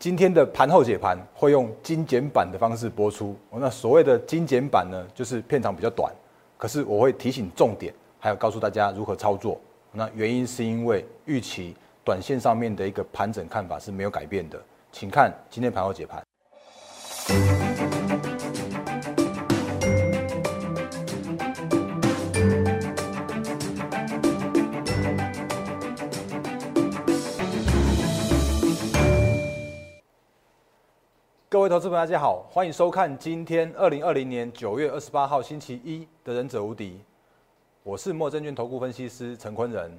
今天的盘后解盘会用精简版的方式播出。那所谓的精简版呢，就是片长比较短，可是我会提醒重点，还有告诉大家如何操作。那原因是因为预期短线上面的一个盘整看法是没有改变的，请看今天盘后解盘。各位投资朋友，大家好，欢迎收看今天二零二零年九月二十八号星期一的《忍者无敌》，我是莫证券投顾分析师陈坤仁。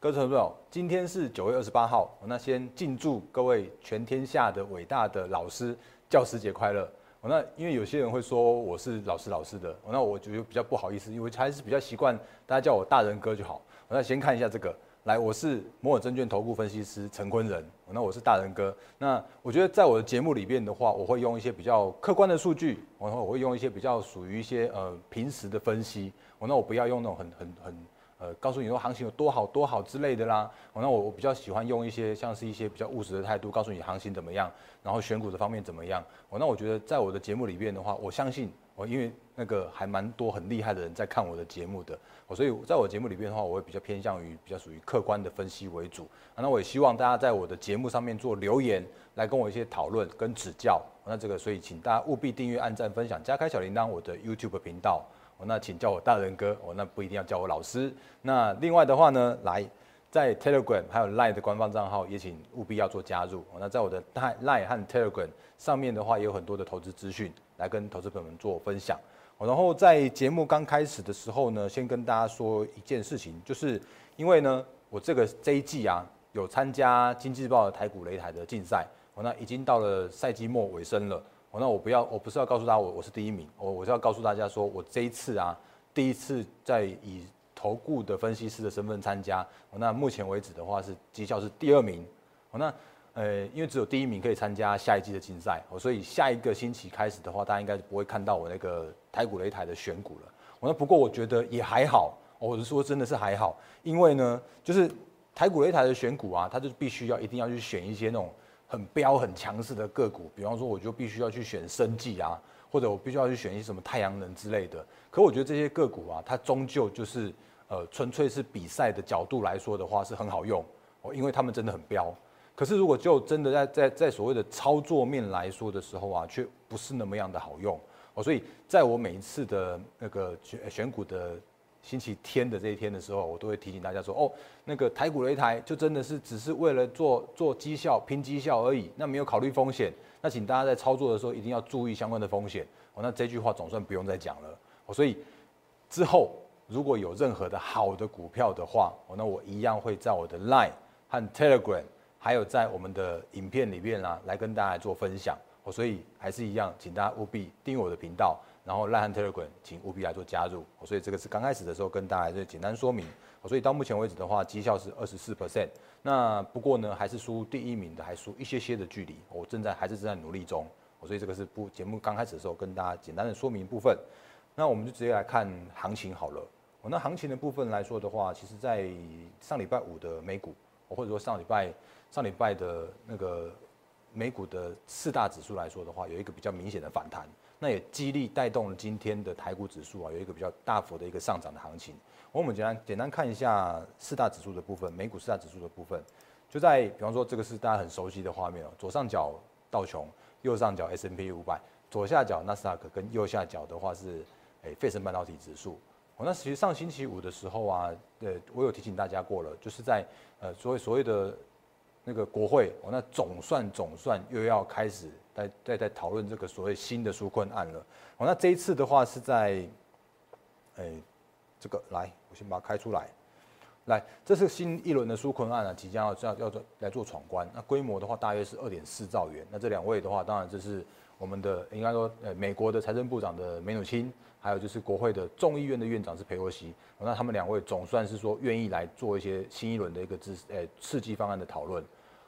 各位投资朋友，今天是九月二十八号，那先敬祝各位全天下的伟大的老师教师节快乐。我那因为有些人会说我是老师老师的，那我觉得比较不好意思，因为还是比较习惯大家叫我大人哥就好。我那先看一下这个。来，我是摩尔证券投顾分析师陈坤仁，那我是大人哥。那我觉得在我的节目里边的话，我会用一些比较客观的数据，然后我会用一些比较属于一些呃平时的分析。我那我不要用那种很很很呃告诉你说行情有多好多好之类的啦。我那我我比较喜欢用一些像是一些比较务实的态度，告诉你行情怎么样，然后选股的方面怎么样。我那我觉得在我的节目里边的话，我相信我因为那个还蛮多很厉害的人在看我的节目的。我所以，在我节目里边的话，我会比较偏向于比较属于客观的分析为主。那我也希望大家在我的节目上面做留言，来跟我一些讨论跟指教。那这个，所以请大家务必订阅、按赞、分享、加开小铃铛，我的 YouTube 频道。那请叫我大人哥，哦，那不一定要叫我老师。那另外的话呢，来在 Telegram 还有 Line 的官方账号，也请务必要做加入。那在我的 Line 和 Telegram 上面的话，也有很多的投资资讯来跟投资朋友们做分享。然后在节目刚开始的时候呢，先跟大家说一件事情，就是因为呢，我这个这一季啊，有参加经济日报的台股擂台的竞赛，我那已经到了赛季末尾声了。我那我不要，我不是要告诉大家我我是第一名，我我是要告诉大家说我这一次啊，第一次在以投顾的分析师的身份参加，那目前为止的话是绩效是第二名。我那。呃，因为只有第一名可以参加下一季的竞赛，所以下一个星期开始的话，大家应该不会看到我那个台股擂台的选股了。我那不过我觉得也还好，我是说真的是还好，因为呢，就是台股擂台的选股啊，它就必须要一定要去选一些那种很标很强势的个股，比方说我就必须要去选生技啊，或者我必须要去选一些什么太阳能之类的。可我觉得这些个股啊，它终究就是呃，纯粹是比赛的角度来说的话是很好用，哦，因为他们真的很标。可是，如果就真的在在在所谓的操作面来说的时候啊，却不是那么样的好用哦。所以，在我每一次的那个选选股的星期天的这一天的时候，我都会提醒大家说：哦，那个台股擂台就真的是只是为了做做绩效、拼绩效而已，那没有考虑风险。那请大家在操作的时候一定要注意相关的风险哦。那这句话总算不用再讲了哦。所以之后如果有任何的好的股票的话，那我一样会在我的 Line 和 Telegram。还有在我们的影片里面啊，来跟大家做分享哦，所以还是一样，请大家务必订阅我的频道，然后 LINE 和 Telegram，请务必来做加入。所以这个是刚开始的时候跟大家就简单说明。所以到目前为止的话，绩效是二十四 percent，那不过呢，还是输第一名的，还输一些些的距离。我正在还是正在努力中哦。所以这个是不节目刚开始的时候跟大家简单的说明部分。那我们就直接来看行情好了。那行情的部分来说的话，其实在上礼拜五的美股，或者说上礼拜。上礼拜的那个美股的四大指数来说的话，有一个比较明显的反弹，那也激励带动了今天的台股指数啊，有一个比较大幅的一个上涨的行情。我们简单简单看一下四大指数的部分，美股四大指数的部分，就在比方说这个是大家很熟悉的画面哦，左上角道琼，右上角 S M P 五百，左下角纳斯达克跟右下角的话是诶费城半导体指数。我，那其实上星期五的时候啊，呃，我有提醒大家过了，就是在呃所谓所谓的。那个国会哦，那总算总算又要开始在在在讨论这个所谓新的纾困案了哦。那这一次的话是在，哎，这个来，我先把它开出来。来，这是新一轮的纾困案啊，即将要要要做来做闯关。那规模的话大约是二点四兆元。那这两位的话，当然这是我们的应该说呃美国的财政部长的梅努钦，还有就是国会的众议院的院长是佩洛西。那他们两位总算是说愿意来做一些新一轮的一个支呃刺激方案的讨论。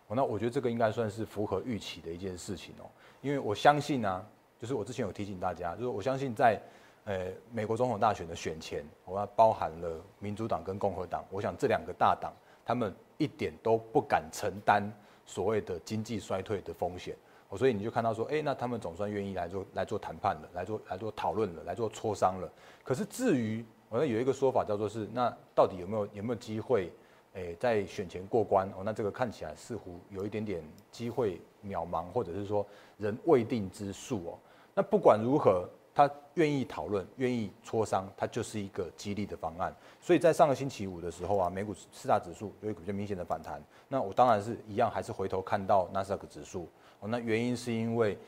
那我觉得这个应该算是符合预期的一件事情哦，因为我相信呢，就是我之前有提醒大家，就是我相信在，呃，美国总统大选的选前，我要包含了民主党跟共和党，我想这两个大党，他们一点都不敢承担所谓的经济衰退的风险。哦，所以你就看到说，哎，那他们总算愿意来做来做谈判了，来做来做讨论了，来做磋商了。可是至于，好像有一个说法叫做是，那到底有没有有没有机会，哎，在选前过关？哦，那这个看起来似乎有一点点机会渺茫，或者是说人未定之数哦。那不管如何。他愿意讨论，愿意磋商，它就是一个激励的方案。所以在上个星期五的时候啊，美股四大指数有一个比较明显的反弹。那我当然是一样，还是回头看到纳斯达克指数。哦，那原因是因为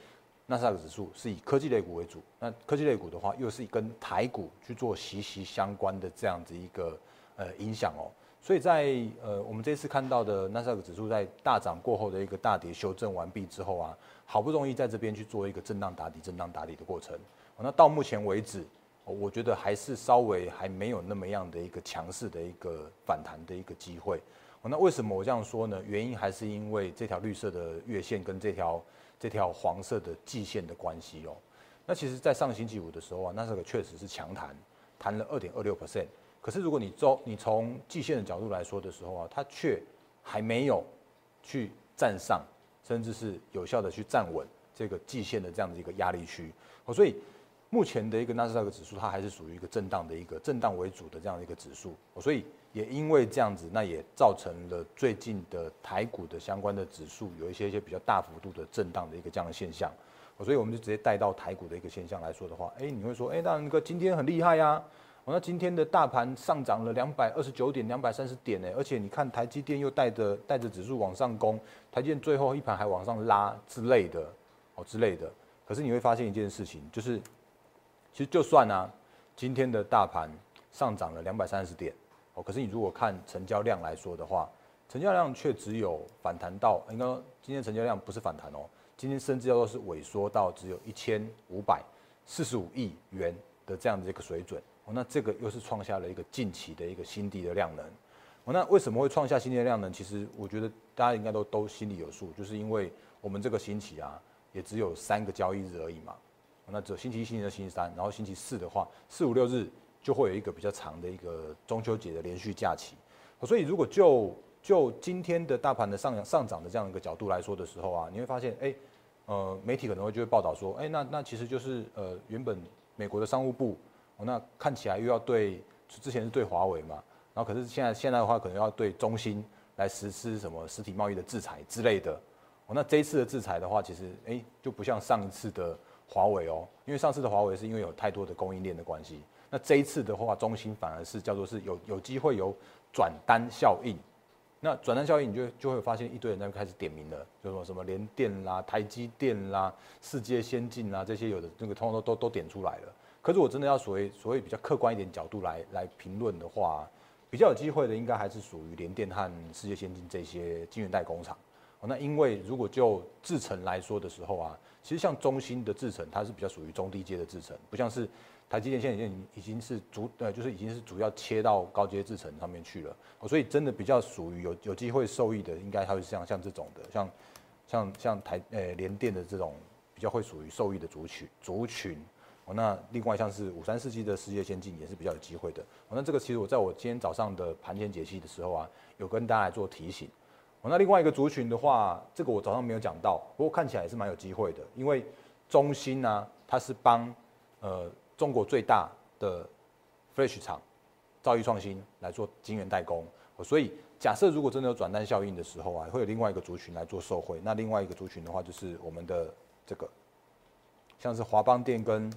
纳斯达克指数是以科技类股为主，那科技类股的话，又是跟台股去做息息相关的这样子一个呃影响哦。所以在呃我们这次看到的纳斯达克指数在大涨过后的一个大跌修正完毕之后啊，好不容易在这边去做一个震荡打底、震荡打底的过程。那到目前为止，我觉得还是稍微还没有那么样的一个强势的一个反弹的一个机会。那为什么我这样说呢？原因还是因为这条绿色的月线跟这条这条黄色的季线的关系哦。那其实，在上星期五的时候啊，那这个确实是强弹，弹了二点二六 percent。可是如果你周你从季线的角度来说的时候啊，它却还没有去站上，甚至是有效的去站稳这个季线的这样的一个压力区。哦，所以。目前的一个纳斯达克指数，它还是属于一个震荡的一个震荡为主的这样的一个指数，所以也因为这样子，那也造成了最近的台股的相关的指数有一些一些比较大幅度的震荡的一个这样的现象，所以我们就直接带到台股的一个现象来说的话，哎，你会说，哎，那那个今天很厉害呀，那今天的大盘上涨了两百二十九点，两百三十点呢，而且你看台积电又带着带着指数往上攻，台积电最后一盘还往上拉之类的，哦之类的，可是你会发现一件事情，就是。其实就算呢，今天的大盘上涨了两百三十点，哦，可是你如果看成交量来说的话，成交量却只有反弹到，应该今天成交量不是反弹哦，今天甚至要说是萎缩到只有一千五百四十五亿元的这样的一个水准，哦，那这个又是创下了一个近期的一个新低的量能，哦，那为什么会创下新低的量能？其实我觉得大家应该都都心里有数，就是因为我们这个星期啊，也只有三个交易日而已嘛。那只有星期一、星期二、星期三，然后星期四的话，四五六日就会有一个比较长的一个中秋节的连续假期。所以，如果就就今天的大盘的上上涨的这样一个角度来说的时候啊，你会发现，哎，呃，媒体可能会就会报道说，哎，那那其实就是呃，原本美国的商务部，那看起来又要对之前是对华为嘛，然后可是现在现在的话，可能要对中兴来实施什么实体贸易的制裁之类的。哦，那这一次的制裁的话，其实哎就不像上一次的。华为哦，因为上次的华为是因为有太多的供应链的关系，那这一次的话，中兴反而是叫做是有有机会有转单效应。那转单效应，你就就会发现一堆人在开始点名了，就说什么联电啦、台积电啦、世界先进啦这些有的那个通通都都都点出来了。可是我真的要所谓所谓比较客观一点角度来来评论的话，比较有机会的应该还是属于联电和世界先进这些晶圆代工厂。那因为如果就制程来说的时候啊，其实像中芯的制程，它是比较属于中低阶的制程，不像是台积电现在已经已经是主呃，就是已经是主要切到高阶制程上面去了。所以真的比较属于有有机会受益的，应该它会像像这种的，像像像台呃联电的这种比较会属于受益的族群族群。哦，那另外像是五三四 G 的世界先进也是比较有机会的。哦，那这个其实我在我今天早上的盘前解析的时候啊，有跟大家来做提醒。那另外一个族群的话，这个我早上没有讲到，不过看起来也是蛮有机会的，因为中芯呢，它是帮呃中国最大的 Flash 厂兆易创新来做晶圆代工，所以假设如果真的有转单效应的时候啊，会有另外一个族群来做受惠。那另外一个族群的话，就是我们的这个像是华邦电跟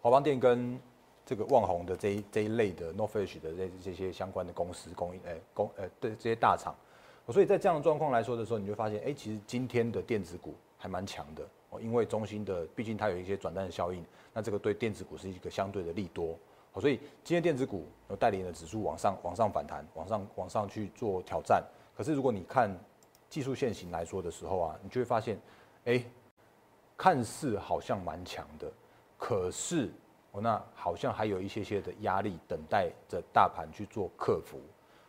华邦电跟这个旺宏的这一这一类的 No Flash 的这这些相关的公司供应诶供呃对这些大厂。所以在这样的状况来说的时候，你就发现，哎，其实今天的电子股还蛮强的哦，因为中心的毕竟它有一些转单的效应，那这个对电子股是一个相对的利多哦，所以今天电子股有带领的指数往上往上反弹，往上往上去做挑战。可是如果你看技术线型来说的时候啊，你就会发现，哎，看似好像蛮强的，可是哦，那好像还有一些些的压力等待着大盘去做克服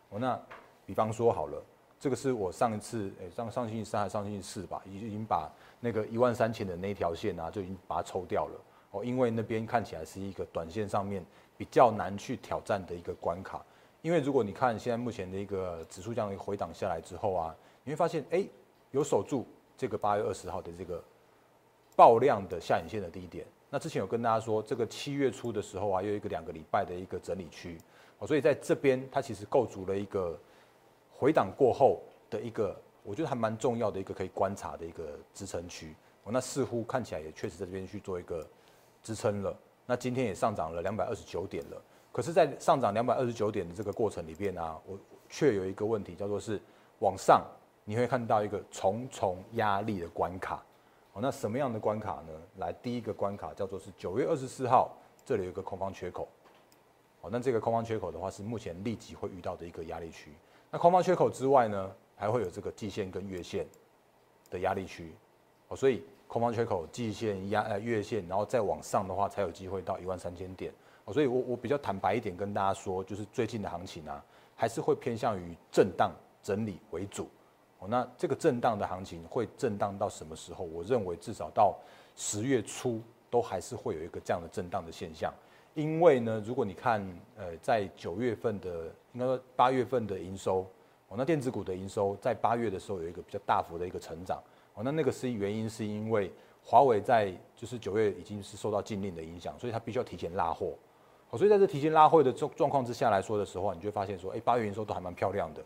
哦，那比方说好了。这个是我上一次，诶，上上星期三还上星期四吧，已经把那个一万三千的那条线啊，就已经把它抽掉了哦，因为那边看起来是一个短线上面比较难去挑战的一个关卡。因为如果你看现在目前的一个指数这样回档下来之后啊，你会发现，哎，有守住这个八月二十号的这个爆量的下影线的低点。那之前有跟大家说，这个七月初的时候啊，有一个两个礼拜的一个整理区，哦，所以在这边它其实构筑了一个回档过后的一个，我觉得还蛮重要的一个可以观察的一个支撑区。哦，那似乎看起来也确实在这边去做一个支撑了。那今天也上涨了两百二十九点了。可是，在上涨两百二十九点的这个过程里边啊，我却有一个问题，叫做是往上你会看到一个重重压力的关卡。哦，那什么样的关卡呢？来，第一个关卡叫做是九月二十四号，这里有一个空方缺口。哦，那这个空方缺口的话，是目前立即会遇到的一个压力区。那空方缺口之外呢，还会有这个季线跟月线的压力区。哦，所以空方缺口、季线压呃月线，然后再往上的话，才有机会到一万三千点。哦，所以我我比较坦白一点跟大家说，就是最近的行情啊，还是会偏向于震荡整理为主。哦，那这个震荡的行情会震荡到什么时候？我认为至少到十月初都还是会有一个这样的震荡的现象。因为呢，如果你看呃，在九月份的，应该说八月份的营收，哦，那电子股的营收在八月的时候有一个比较大幅的一个成长。哦，那那个是原因是因为华为在就是九月已经是受到禁令的影响，所以它必须要提前拉货。好，所以在这提前拉货的状状况之下来说的时候，你就发现说，哎，八月营收都还蛮漂亮的。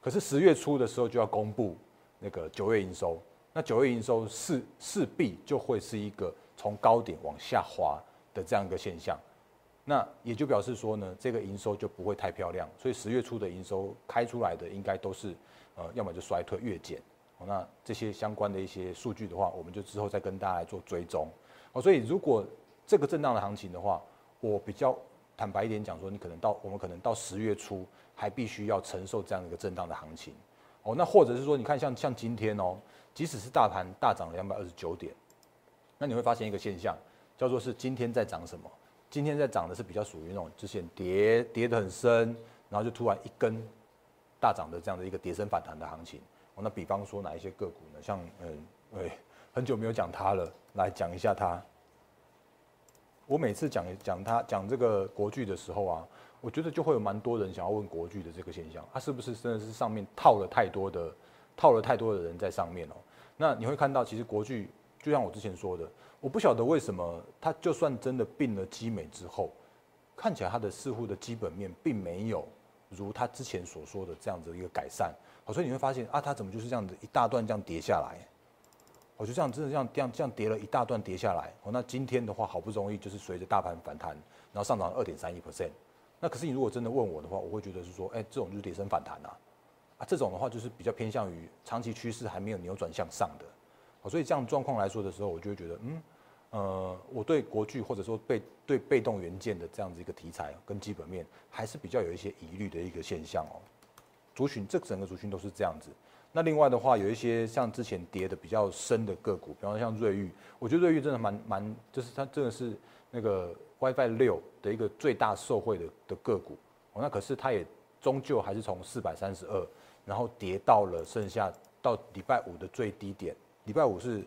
可是十月初的时候就要公布那个九月营收，那九月营收势势必就会是一个从高点往下滑的这样一个现象。那也就表示说呢，这个营收就不会太漂亮。所以十月初的营收开出来的应该都是呃，要么就衰退月减。那这些相关的一些数据的话，我们就之后再跟大家来做追踪。哦，所以如果这个震荡的行情的话，我比较坦白一点讲，说你可能到我们可能到十月初还必须要承受这样一个震荡的行情，哦，那或者是说你看像像今天哦，即使是大盘大涨两百二十九点，那你会发现一个现象，叫做是今天在涨什么？今天在涨的是比较属于那种之前跌跌得很深，然后就突然一根大涨的这样的一个跌升反弹的行情。那比方说哪一些个股呢？像嗯，哎，很久没有讲它了，来讲一下它。我每次讲讲它讲这个国剧的时候啊，我觉得就会有蛮多人想要问国剧的这个现象，它是不是真的是上面套了太多的套了太多的人在上面哦？那你会看到，其实国剧就像我之前说的，我不晓得为什么它就算真的并了基美之后，看起来它的似乎的基本面并没有如他之前所说的这样子一个改善，好，所以你会发现啊，它怎么就是这样子一大段这样跌下来？我就这样，真的这样这样这样跌了一大段跌下来。哦，那今天的话，好不容易就是随着大盘反弹，然后上涨二点三一 percent。那可是你如果真的问我的话，我会觉得是说，哎，这种就是跌升反弹啊，啊，这种的话就是比较偏向于长期趋势还没有扭转向上的。哦，所以这样状况来说的时候，我就会觉得，嗯，呃，我对国巨或者说被对被动元件的这样子一个题材跟基本面，还是比较有一些疑虑的一个现象哦。族群这整个族群都是这样子。那另外的话，有一些像之前跌的比较深的个股，比方说像瑞昱，我觉得瑞昱真的蛮蛮，就是它真的是那个 WiFi 六的一个最大受惠的的个股。哦，那可是它也终究还是从四百三十二，然后跌到了剩下到礼拜五的最低点。礼拜五是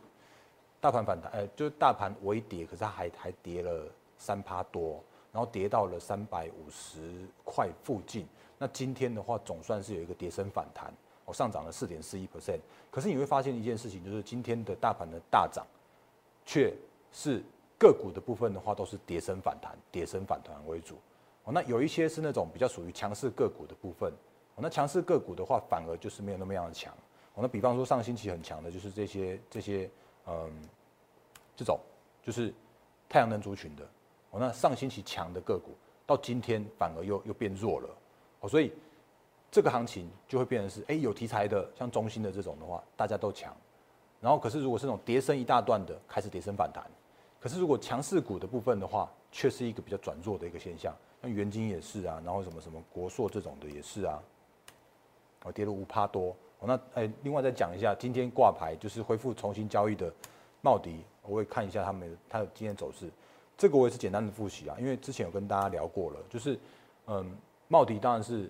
大盘反弹，呃，就是大盘微跌，可是它还还跌了三趴多，然后跌到了三百五十块附近。那今天的话，总算是有一个跌升反弹。上涨了四点四一 percent，可是你会发现一件事情，就是今天的大盘的大涨，却是个股的部分的话，都是跌升反弹、跌升反弹为主。哦，那有一些是那种比较属于强势个股的部分。那强势个股的话，反而就是没有那么样的强。哦，那比方说上星期很强的，就是这些这些嗯，这种就是太阳能族群的。哦，那上星期强的个股，到今天反而又又变弱了。哦，所以。这个行情就会变成是，哎，有题材的，像中芯的这种的话，大家都强。然后，可是如果是那种跌升一大段的，开始跌升反弹。可是如果强势股的部分的话，却是一个比较转弱的一个现象。像元晶也是啊，然后什么什么国硕这种的也是啊，哦，跌了五趴多。那哎，另外再讲一下，今天挂牌就是恢复重新交易的茂迪，我会看一下他们它的今天走势。这个我也是简单的复习啊，因为之前有跟大家聊过了，就是嗯，茂迪当然是。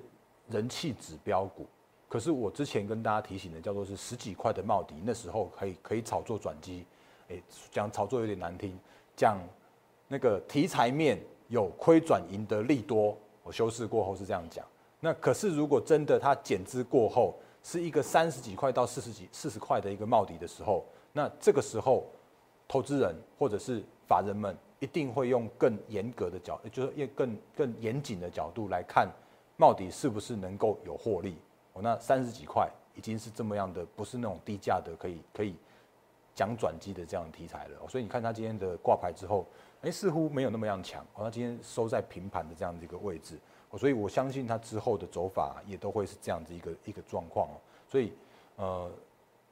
人气指标股，可是我之前跟大家提醒的叫做是十几块的茂迪，那时候可以可以炒作转机，哎，讲炒作有点难听，讲那个题材面有亏转盈的利多，我修饰过后是这样讲。那可是如果真的它减资过后，是一个三十几块到四十几四十块的一个帽底的时候，那这个时候投资人或者是法人们一定会用更严格的角，就是用更更严谨的角度来看帽底是不是能够有获利。哦，那三十几块已经是这么样的，不是那种低价的可以可以讲转机的这样的题材了。所以你看它今天的挂牌之后，哎，似乎没有那么样强。哦，它今天收在平盘的这样的一个位置。所以我相信它之后的走法也都会是这样子一个一个状况哦。所以，呃，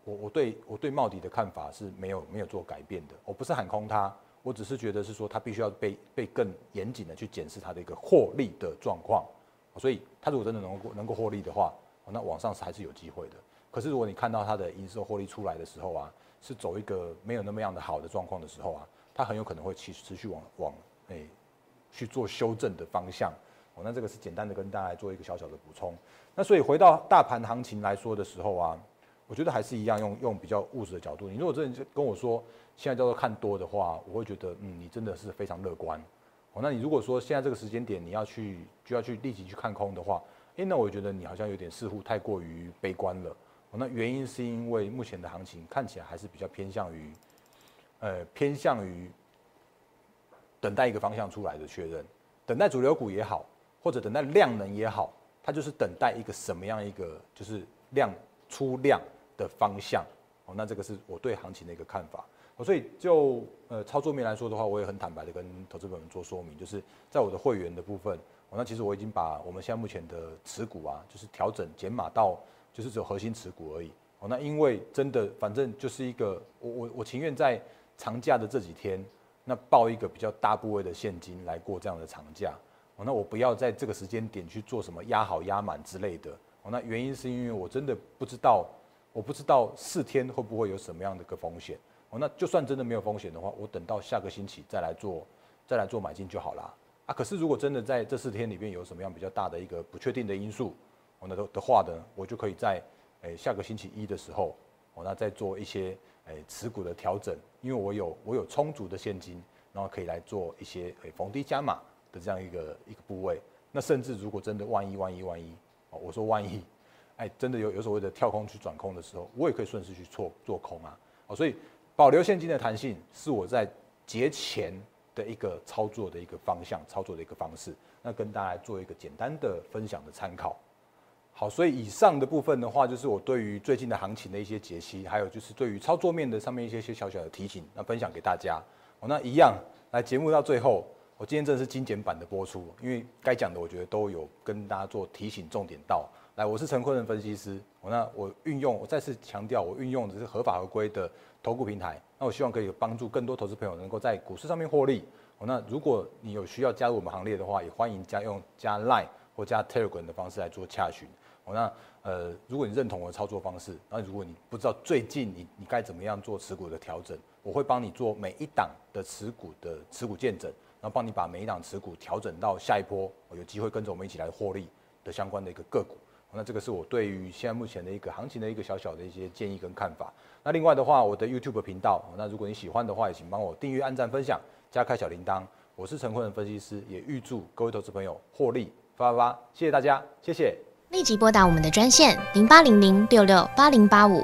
我我对我对茂迪的看法是没有没有做改变的。我不是喊空它，我只是觉得是说它必须要被被更严谨的去检视它的一个获利的状况。所以它如果真的能够能够获利的话，那往上是还是有机会的。可是如果你看到它的营收获利出来的时候啊，是走一个没有那么样的好的状况的时候啊，它很有可能会持持续往往诶去做修正的方向。那这个是简单的跟大家来做一个小小的补充。那所以回到大盘行情来说的时候啊，我觉得还是一样用用比较务实的角度。你如果真的跟我说现在叫做看多的话，我会觉得嗯，你真的是非常乐观。哦，那你如果说现在这个时间点你要去就要去立即去看空的话，诶，那我觉得你好像有点似乎太过于悲观了。哦，那原因是因为目前的行情看起来还是比较偏向于，呃，偏向于等待一个方向出来的确认，等待主流股也好。或者等待量能也好，它就是等待一个什么样一个就是量出量的方向哦。那这个是我对行情的一个看法。所以就呃操作面来说的话，我也很坦白的跟投资朋友做说明，就是在我的会员的部分，哦那其实我已经把我们现在目前的持股啊，就是调整减码到就是只有核心持股而已。哦，那因为真的反正就是一个我我我情愿在长假的这几天，那报一个比较大部位的现金来过这样的长假。那我不要在这个时间点去做什么压好压满之类的。哦，那原因是因为我真的不知道，我不知道四天会不会有什么样的个风险。哦，那就算真的没有风险的话，我等到下个星期再来做，再来做买进就好啦。啊，可是如果真的在这四天里面有什么样比较大的一个不确定的因素，哦，那的的话呢，我就可以在诶下个星期一的时候，哦，那再做一些诶持股的调整，因为我有我有充足的现金，然后可以来做一些诶逢低加码。的这样一个一个部位，那甚至如果真的万一万一万一，哦，我说万一，哎，真的有有所谓的跳空去转空的时候，我也可以顺势去做做空啊，哦，所以保留现金的弹性是我在节前的一个操作的一个方向，操作的一个方式，那跟大家做一个简单的分享的参考。好，所以以上的部分的话，就是我对于最近的行情的一些解析，还有就是对于操作面的上面一些些小小的提醒，那分享给大家。哦，那一样来节目到最后。我今天真的是精简版的播出，因为该讲的我觉得都有跟大家做提醒，重点到来。我是陈坤仁分析师，我那我运用，我再次强调，我运用的是合法合规的投顾平台。那我希望可以帮助更多投资朋友能够在股市上面获利。那如果你有需要加入我们行列的话，也欢迎加用加 Line 或加 Telegram 的方式来做洽询。我那呃，如果你认同我的操作方式，那如果你不知道最近你你该怎么样做持股的调整，我会帮你做每一档的持股的持股见证。然后帮你把每一档持股调整到下一波有机会跟着我们一起来获利的相关的一个个股。那这个是我对于现在目前的一个行情的一个小小的一些建议跟看法。那另外的话，我的 YouTube 频道，那如果你喜欢的话，也请帮我订阅、按赞、分享、加开小铃铛。我是陈坤仁分析师，也预祝各位投资朋友获利发发发！谢谢大家，谢谢。立即拨打我们的专线零八零零六六八零八五